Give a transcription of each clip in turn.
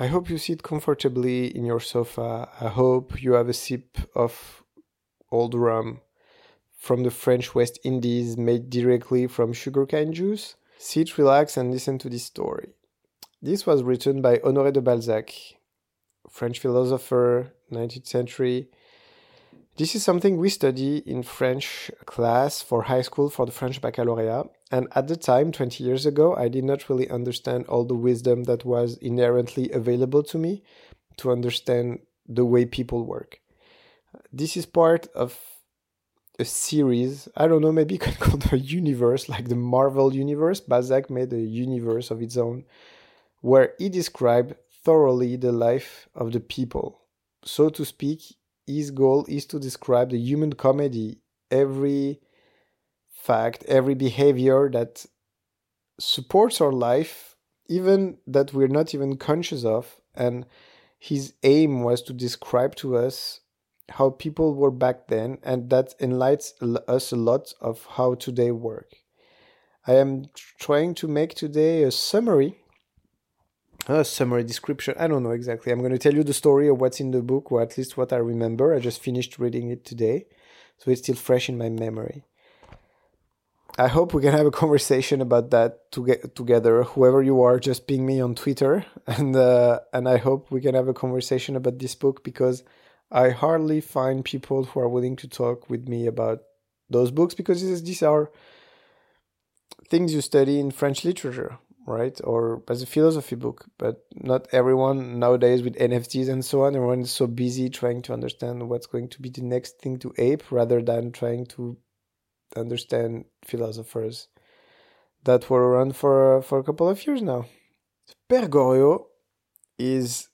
I hope you sit comfortably in your sofa. I hope you have a sip of old rum from the French West Indies made directly from sugarcane juice. Sit, relax, and listen to this story. This was written by Honoré de Balzac, French philosopher, 19th century. This is something we study in French class for high school for the French baccalaureate. And at the time, 20 years ago, I did not really understand all the wisdom that was inherently available to me to understand the way people work. This is part of a series. I don't know, maybe you can call it a universe, like the Marvel universe. Balzac made a universe of its own where he described thoroughly the life of the people. So to speak, his goal is to describe the human comedy, every fact, every behavior that supports our life, even that we're not even conscious of. And his aim was to describe to us how people were back then, and that enlightens us a lot of how today work. I am trying to make today a summary a summary description. I don't know exactly. I'm going to tell you the story of what's in the book, or at least what I remember. I just finished reading it today, so it's still fresh in my memory. I hope we can have a conversation about that to get together. Whoever you are, just ping me on Twitter, and uh, and I hope we can have a conversation about this book because I hardly find people who are willing to talk with me about those books because these are things you study in French literature right? Or as a philosophy book, but not everyone nowadays with NFTs and so on, everyone is so busy trying to understand what's going to be the next thing to ape rather than trying to understand philosophers that were around for for a couple of years now. Père Goriot is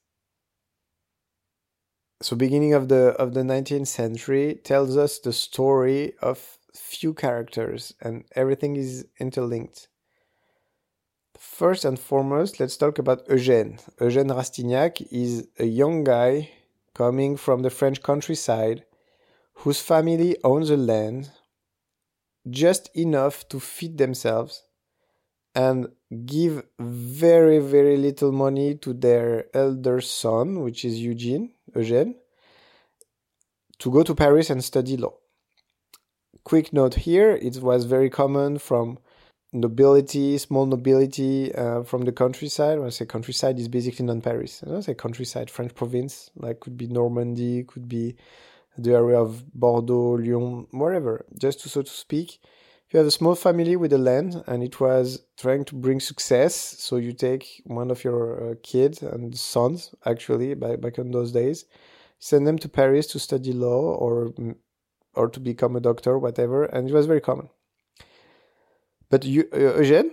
so beginning of the of the 19th century tells us the story of few characters and everything is interlinked First and foremost, let's talk about Eugène. Eugène Rastignac is a young guy coming from the French countryside whose family owns a land just enough to feed themselves and give very, very little money to their elder son, which is Eugene, Eugène, to go to Paris and study law. Quick note here it was very common from nobility, small nobility uh, from the countryside. When I say countryside, is basically non-Paris. I don't say countryside, French province, like could be Normandy, could be the area of Bordeaux, Lyon, wherever. Just to so to speak, you have a small family with a land and it was trying to bring success, so you take one of your uh, kids and sons, actually, by, back in those days, send them to Paris to study law or or to become a doctor, whatever, and it was very common. But you, uh, Eugène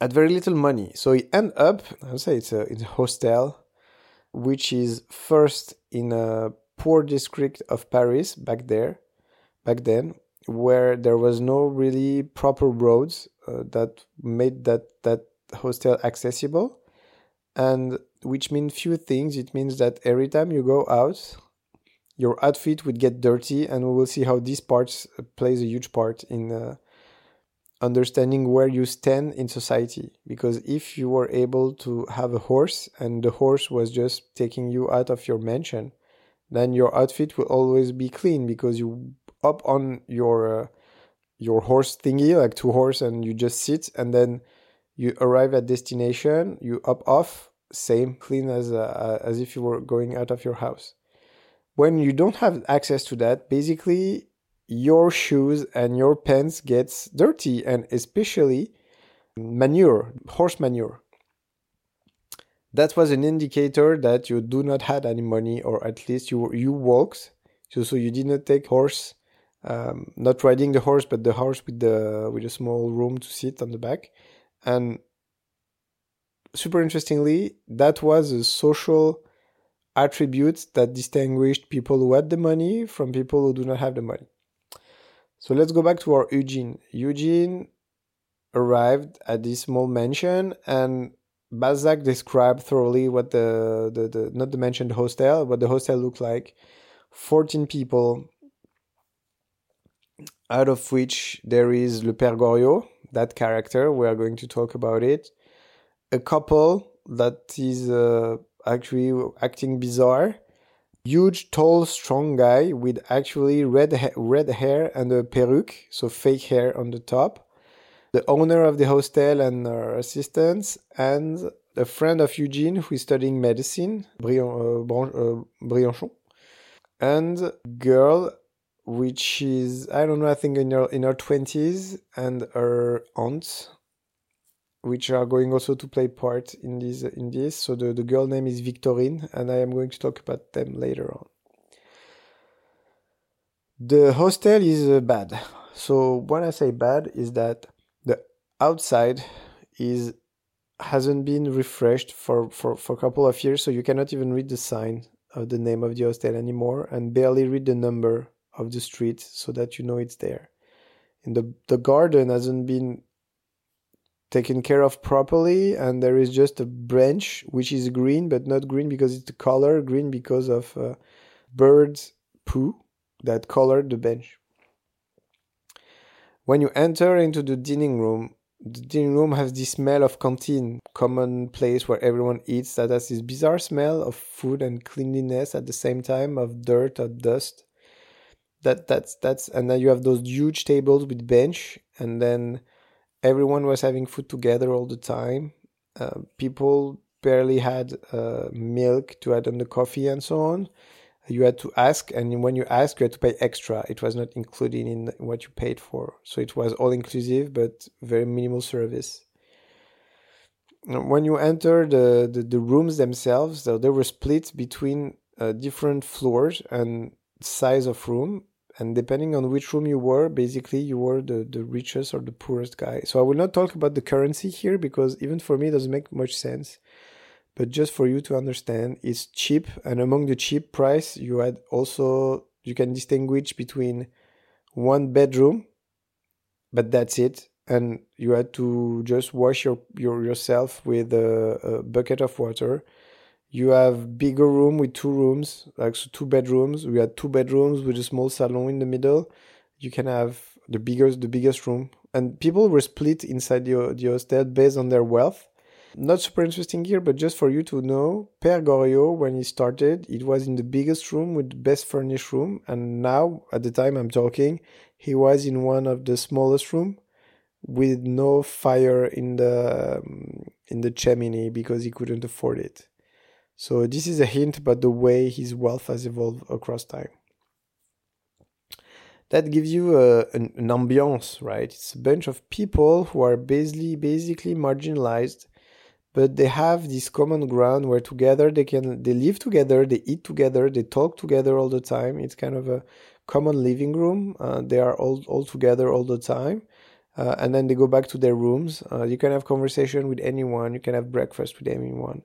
had very little money, so he end up. I would say it's a, it's a hostel, which is first in a poor district of Paris back there, back then, where there was no really proper roads uh, that made that that hostel accessible, and which means few things. It means that every time you go out, your outfit would get dirty, and we will see how this part plays a huge part in. Uh, understanding where you stand in society because if you were able to have a horse and the horse was just taking you out of your mansion then your outfit will always be clean because you up on your uh, your horse thingy like two horse and you just sit and then you arrive at destination you up off same clean as uh, as if you were going out of your house. When you don't have access to that basically your shoes and your pants gets dirty and especially manure horse manure that was an indicator that you do not had any money or at least you you walked so, so you did not take horse um, not riding the horse but the horse with the with a small room to sit on the back. And super interestingly that was a social attribute that distinguished people who had the money from people who do not have the money. So let's go back to our Eugene. Eugene arrived at this small mansion and Balzac described thoroughly what the, the, the not the mentioned hostel, what the hostel looked like. 14 people, out of which there is Le Père Goriot, that character, we are going to talk about it. A couple that is uh, actually acting bizarre. Huge, tall, strong guy with actually red ha- red hair and a peruk, so fake hair on the top. The owner of the hostel and her assistants, and a friend of Eugene who is studying medicine, uh, uh, Bianchon, and girl which is I don't know I think in her in her twenties and her aunt which are going also to play part in this in this. So the, the girl name is Victorine, and I am going to talk about them later on. The hostel is uh, bad. So when I say bad, is that outside is hasn't been refreshed for, for, for a couple of years, so you cannot even read the sign of the name of the hostel anymore, and barely read the number of the street so that you know it's there. And the the garden hasn't been taken care of properly and there is just a branch which is green but not green because it's the color green because of uh, birds poo that colored the bench when you enter into the dining room the dining room has this smell of canteen common place where everyone eats that has this bizarre smell of food and cleanliness at the same time of dirt or dust that that's that's and then you have those huge tables with bench and then everyone was having food together all the time. Uh, people barely had uh, milk to add on the coffee and so on. You had to ask, and when you asked, you had to pay extra. It was not included in what you paid for. So it was all inclusive, but very minimal service. When you enter the, the, the rooms themselves, so they were split between uh, different floors and size of room and depending on which room you were basically you were the, the richest or the poorest guy so i will not talk about the currency here because even for me it doesn't make much sense but just for you to understand it's cheap and among the cheap price you had also you can distinguish between one bedroom but that's it and you had to just wash your, your yourself with a, a bucket of water. You have bigger room with two rooms like so two bedrooms. We had two bedrooms with a small salon in the middle. You can have the biggest the biggest room. And people were split inside the, the hostel based on their wealth not super interesting here but just for you to know Père Goriot when he started it was in the biggest room with the best furnished room and now at the time i'm talking he was in one of the smallest room with no fire in the um, in the chimney because he couldn't afford it so this is a hint about the way his wealth has evolved across time. That gives you a, an, an ambiance, right? It's a bunch of people who are basically basically marginalized, but they have this common ground where together they can they live together, they eat together, they talk together all the time. It's kind of a common living room. Uh, they are all all together all the time. Uh, and then they go back to their rooms. Uh, you can have conversation with anyone. You can have breakfast with anyone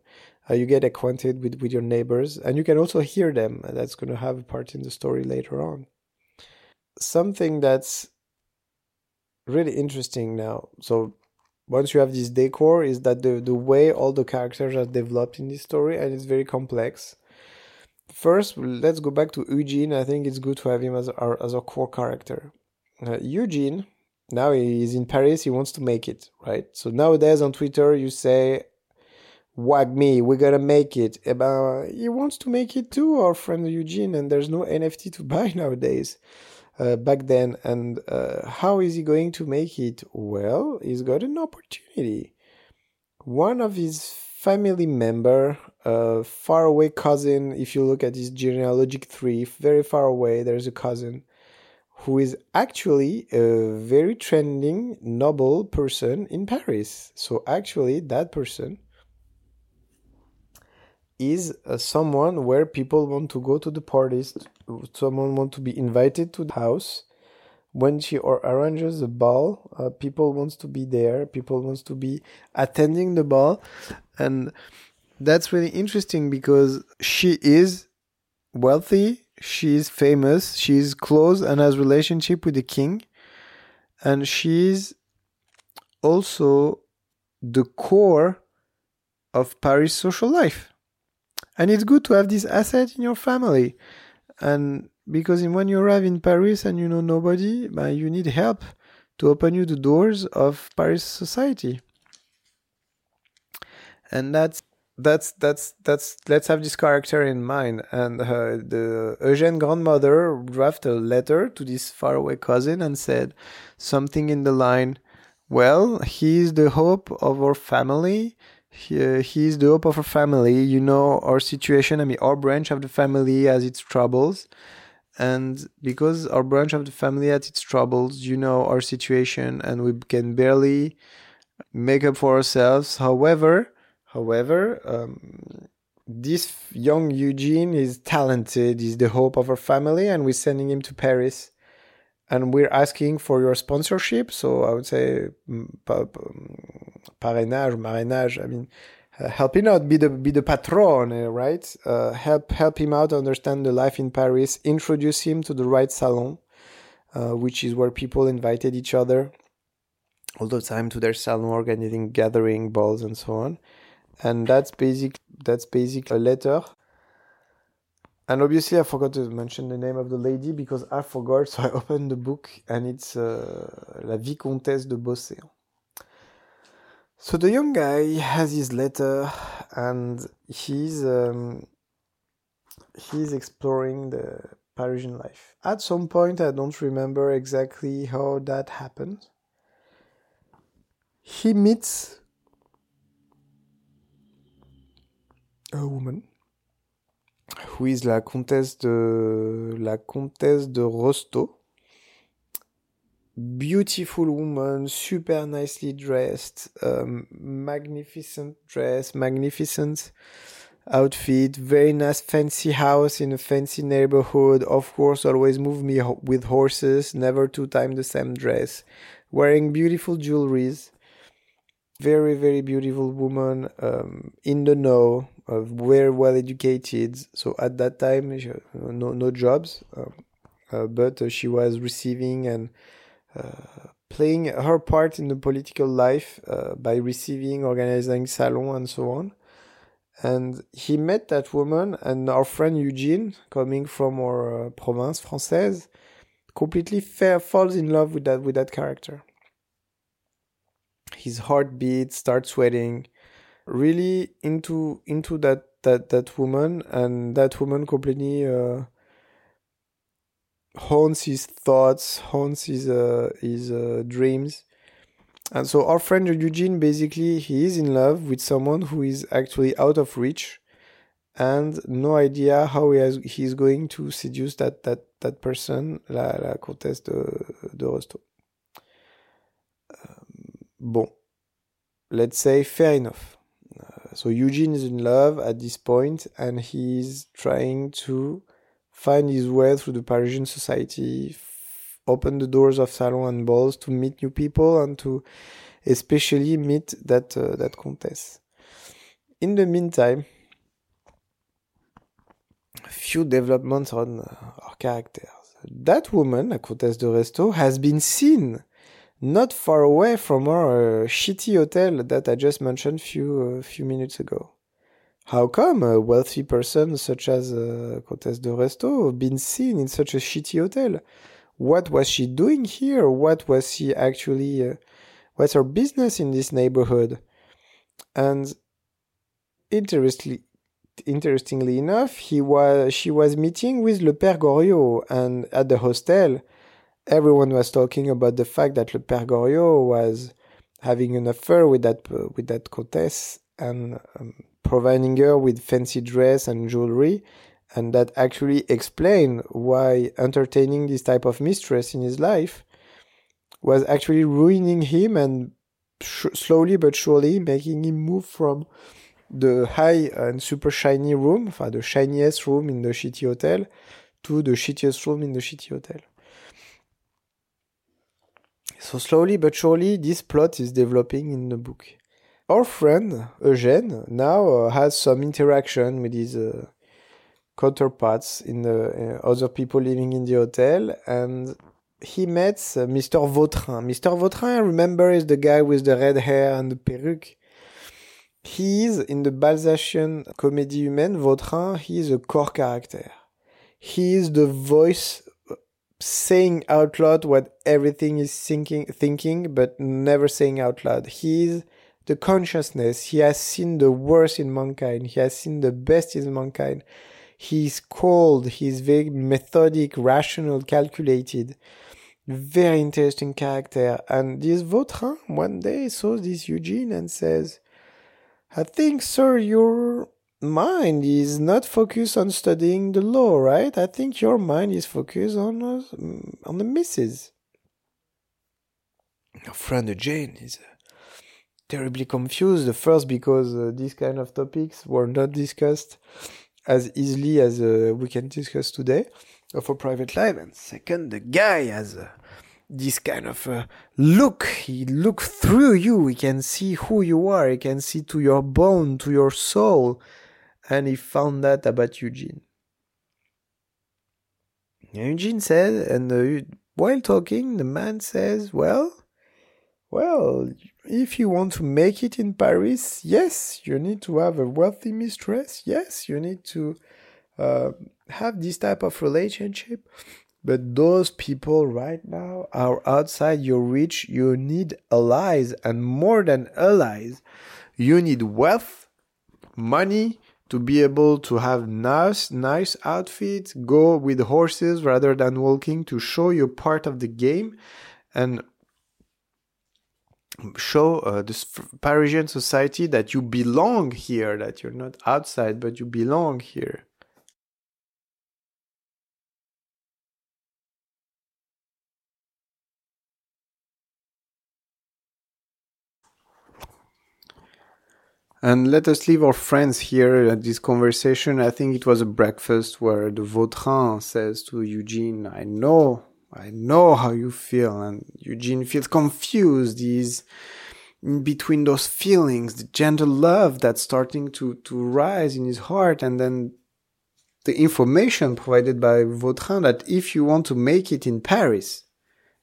uh, you get acquainted with, with your neighbors and you can also hear them that's going to have a part in the story later on something that's really interesting now so once you have this decor is that the, the way all the characters are developed in this story and it's very complex first let's go back to eugene i think it's good to have him as our as a core character uh, eugene now he's in paris he wants to make it right so nowadays on twitter you say WAGMI we're gonna make it. Uh, he wants to make it too, our friend Eugene, and there's no NFT to buy nowadays. Uh, back then, and uh, how is he going to make it? Well, he's got an opportunity. One of his family member, a far away cousin, if you look at his genealogic tree, very far away, there's a cousin who is actually a very trending, noble person in Paris. So actually, that person is uh, someone where people want to go to the parties someone want to be invited to the house. When she or arranges a ball uh, people wants to be there people wants to be attending the ball. And that's really interesting because she is wealthy she is famous she's close and has relationship with the king. And she's also the core of paris social life and it's good to have this asset in your family. And because when you arrive in paris and you know nobody you need help to open you the doors of paris society. And that's that's that's that's let's have this character in mind. And uh, the Eugène grandmother drafted a letter to this faraway cousin and said something in the line well he's the hope of our family he, uh, he's the hope of our family you know our situation i mean our branch of the family has its troubles and because our branch of the family has its troubles you know our situation and we can barely make up for ourselves however However, um, this young Eugene is talented, he's the hope of our family, and we're sending him to Paris. And we're asking for your sponsorship. So I would say mm, parrainage, marrainage. I mean, uh, help him out, be the be the patron, uh, right? Uh, help help him out understand the life in Paris. Introduce him to the right salon, uh, which is where people invited each other all the time to their salon, organizing gathering balls and so on and that's basic that's basic a letter and obviously i forgot to mention the name of the lady because i forgot so i opened the book and it's uh, la vicomtesse de beauséant. So the young guy has his letter and he's um, he's exploring the parisian life. At some point i don't remember exactly how that happened. He meets a woman who is la comtesse de la comtesse de Restaud. Beautiful woman, super nicely dressed, um, magnificent dress, magnificent outfit, very nice fancy house in a fancy neighborhood. Of course, always move me ho- with horses, never two times the same dress, wearing beautiful jewelries. Very, very beautiful woman, um, in the know, uh, very well educated. So at that time, no no jobs, um, but uh, she was receiving and playing her part in the political life by receiving, organizing salon and so on. And he met that woman, and our friend Eugene, coming from our province française, completely fa- falls in love with that with that character. His heartbeat starts sweating really into into that that that woman and that woman completely uh, haunts his thoughts haunts his uh, his uh, dreams. And so our friend Eugene basically he is in love with someone who is actually out of reach and no idea how he has, he's going to seduce that that that person la, la comtesse de, de Restaud um, bon. Let's say fair enough so Eugene is in love at this point, and he's trying to find his way through the Parisian society, open the doors of salon and balls to meet new people and to especially meet that uh, that countess. In the meantime, a few developments on uh, our characters. That woman, la Comtesse de Restaud, has been seen not far away from our uh, shitty hotel that I just mentioned few uh, few minutes ago. How come a wealthy person such as uh, Comtesse de Restaud been seen in such a shitty hotel? What was she doing here? What was she actually? Uh, what's her business in this neighborhood? And interestingly, interestingly enough, he was she was meeting with Le Père Goriot, and at the hostel everyone was talking about the fact that Le Père Goriot was having an affair with that uh, with that comtesse and um, providing her with fancy dress and jewelry, and that actually explained why entertaining this type of mistress in his life was actually ruining him and sh- slowly but surely making him move from the high and super shiny room, the shiniest room in the shitty hotel, to the shittiest room in the shitty hotel. So slowly but surely, this plot is developing in the book. Our friend Eugène now uh, has some interaction with his uh, counterparts in the uh, other people living in the hotel, and he meets uh, Mr. Vautrin. Mr. Vautrin, I remember, is the guy with the red hair and the perruque. He is in the Balzacian Comédie Humaine. Vautrin, he is a core character. He is the voice saying out loud what everything is thinking thinking but never saying out loud he's the consciousness. He has seen the worst in mankind. He has seen the best in mankind. He's cold. He's very methodic, rational, calculated. Very interesting character. And this Vautrin one day saw this Eugene and says, I think, sir, your mind is not focused on studying the law, right? I think your mind is focused on uh, on the misses. Your friend Jane is uh, terribly confused. The first because uh, these kind of topics were not discussed as easily as uh, we can discuss today for private life, and second, the guy has uh, this kind of uh, look. He look through you. He can see who you are. He can see to your bone, to your soul and he found that about Eugene. Eugene said, and while talking, the man says, Well, well, if you want to make it in Paris, yes, you need to have a wealthy mistress. Yes, you need to uh, have this type of relationship. But those people right now are outside your reach. You need allies, and more than allies, you need wealth, money, to be able to have nice nice outfits go with horses rather than walking to show you part of the game and show uh, this parisian society that you belong here that you're not outside but you belong here And let us leave our friends here at this conversation. I think it was a breakfast where the Vautrin says to Eugene, I know, I know how you feel. And Eugene feels confused. He's in between those feelings, the gentle love that's starting to, to rise in his heart. And then the information provided by Vautrin that if you want to make it in Paris,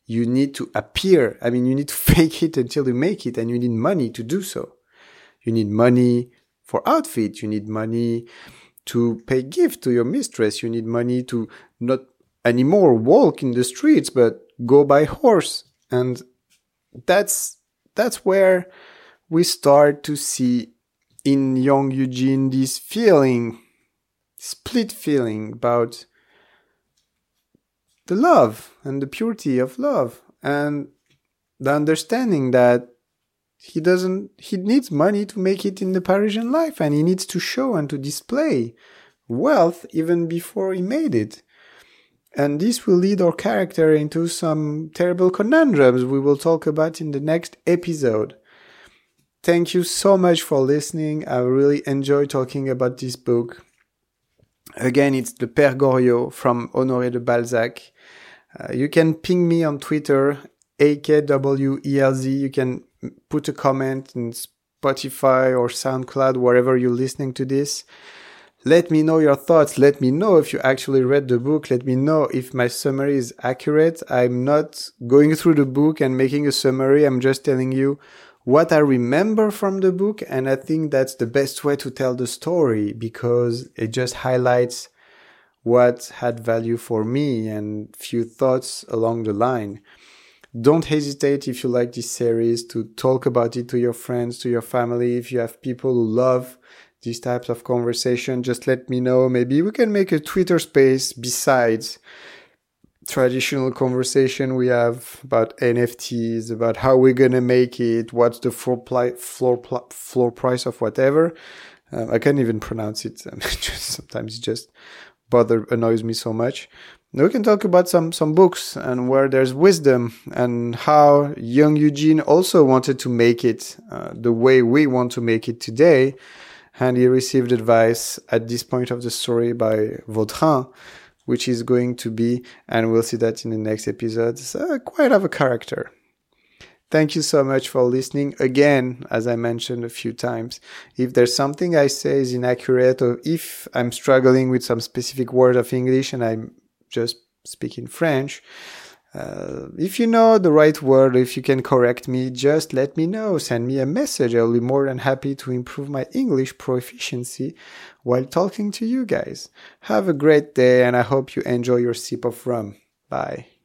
you need to appear. I mean, you need to fake it until you make it and you need money to do so. You need money for outfit. You need money to pay gift to your mistress. You need money to not anymore walk in the streets, but go by horse. And that's, that's where we start to see in young Eugene this feeling, split feeling about the love and the purity of love and the understanding that he doesn't he needs money to make it in the parisian life and he needs to show and to display wealth even before he made it. And this will lead our character into some terrible conundrums we will talk about in the next episode. Thank you so much for listening. I really enjoy talking about this book. Again it's the père goriot from honoré de balzac. Uh, you can ping me on twitter akwelz you can put a comment in Spotify or SoundCloud, wherever you're listening to this. Let me know your thoughts. Let me know if you actually read the book. Let me know if my summary is accurate. I'm not going through the book and making a summary. I'm just telling you what I remember from the book. And I think that's the best way to tell the story because it just highlights what had value for me and few thoughts along the line don't hesitate if you like this series to talk about it to your friends, to your family. If you have people who love these types of conversation, just let me know. Maybe we can make a Twitter space besides traditional conversation we have about NFTs, about how we're gonna make it, what's the floor floor pl- floor price of whatever. Um, I can't even pronounce it. just, sometimes it just bother annoys me so much we can talk about some some books and where there's wisdom and how young Eugene also wanted to make it uh, the way we want to make it today, and he received advice at this point of the story by Vautrin, which is going to be, and we'll see that in the next episode, uh, quite of a character. Thank you so much for listening. Again, as I mentioned a few times, if there's something I say is inaccurate or if I'm struggling with some specific word of English and I'm just speaking French. Uh, if you know the right word, if you can correct me, just let me know. Send me a message. I'll be more than happy to improve my English proficiency while talking to you guys. Have a great day and I hope you enjoy your sip of rum. Bye.